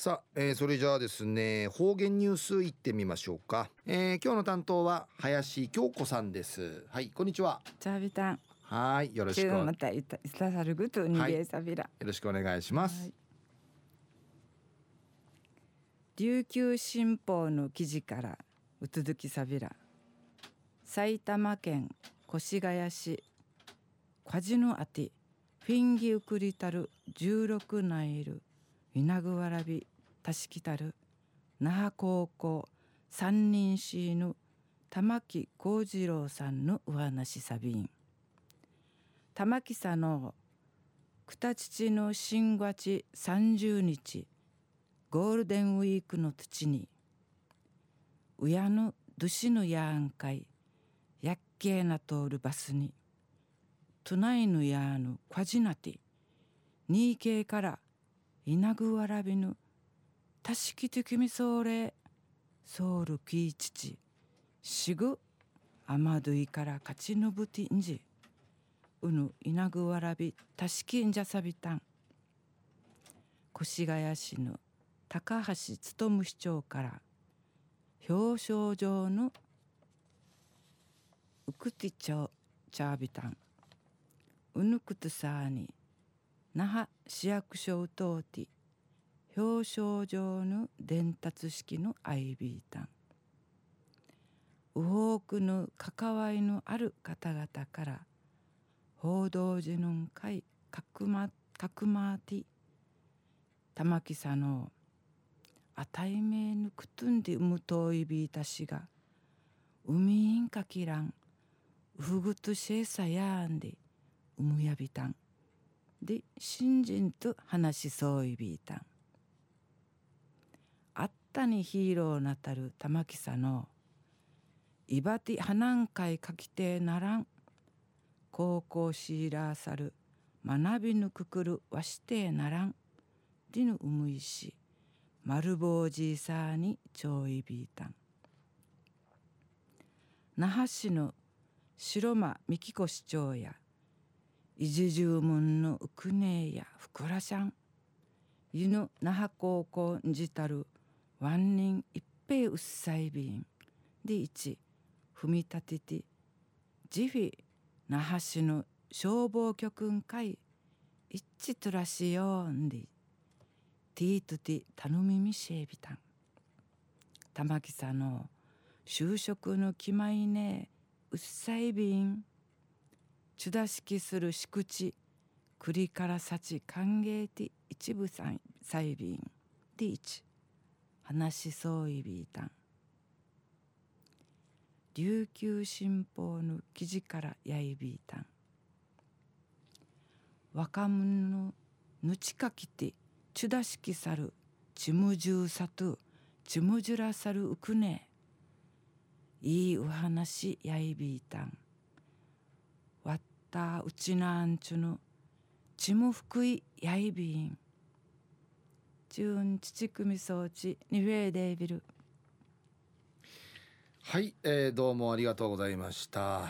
さあ、えー、それじゃあですね方言ニュースいってみましょうか、えー、今日の担当は林京子さんです。はいこんにちは。チャービタン。はいよろしく。またいたさるぐとにげさびら、よろしくお願いします、はい、琉球新報の記事からうつづきさびら。埼玉県越谷市。カジノアティフィンギウクリタル16ナイル稲ぐわらびたしきたる那覇高校三人シーヌ玉木幸次郎さんのお話さびん玉木さの二父の新月30日ゴールデンウィークの土に親のドシのやんかいやっけーな通るバスに都内のやーの kwa じなてにいけから稲ぐわらびぬたしきてきみそうれソウルキーチチしぐあまどいから勝ちのぶてんじ。うぬ稲ぐわらびたしきんじゃさびたん。越谷市の高橋勉市長から表彰状のウクティチョチャービタンウヌクトサーニ那覇市役所うとうて表彰状の伝達式のアイビータン。ウホークの関わりのある方々から報道時の会かくまかくまて玉木さのあたいめぬくとんでうむといびいたしが海んかきらんうふぐとしえさやんでうむやびたん。で新人と話しそういびいたんあったにヒーローなたる玉木さのいばてはなんかいかきてならん。高校シーラーさる学びぬくくるわしてならん。りぬうむいし丸坊じいさにちょいびいたん那覇市の白間美紀子市長や伊地住門のウクネやふくらしゃん。湯の那覇高校にじたる。ワンニン一平うっさいびん。で一踏み立てて。ジフィ那覇市の消防局ん会一致とらしよんで。ティートティ頼みみしえびたん。玉木さんの就職の決まいね。うっさいびん。ちゅだしきするしくち栗からさち歓迎て一部さんさいびんで一。話しそういびいたん。琉球新報の記事からやいびいたん。若者のぬちかきてちゅだしきさるちむじゅうさとちむじゅらさるうくね。いいお話やいびいたん。たうちなんちゅぬちむふくいやいびん。チュンチチクミ装置ニフェーデービル。はい、えー、どうもありがとうございました。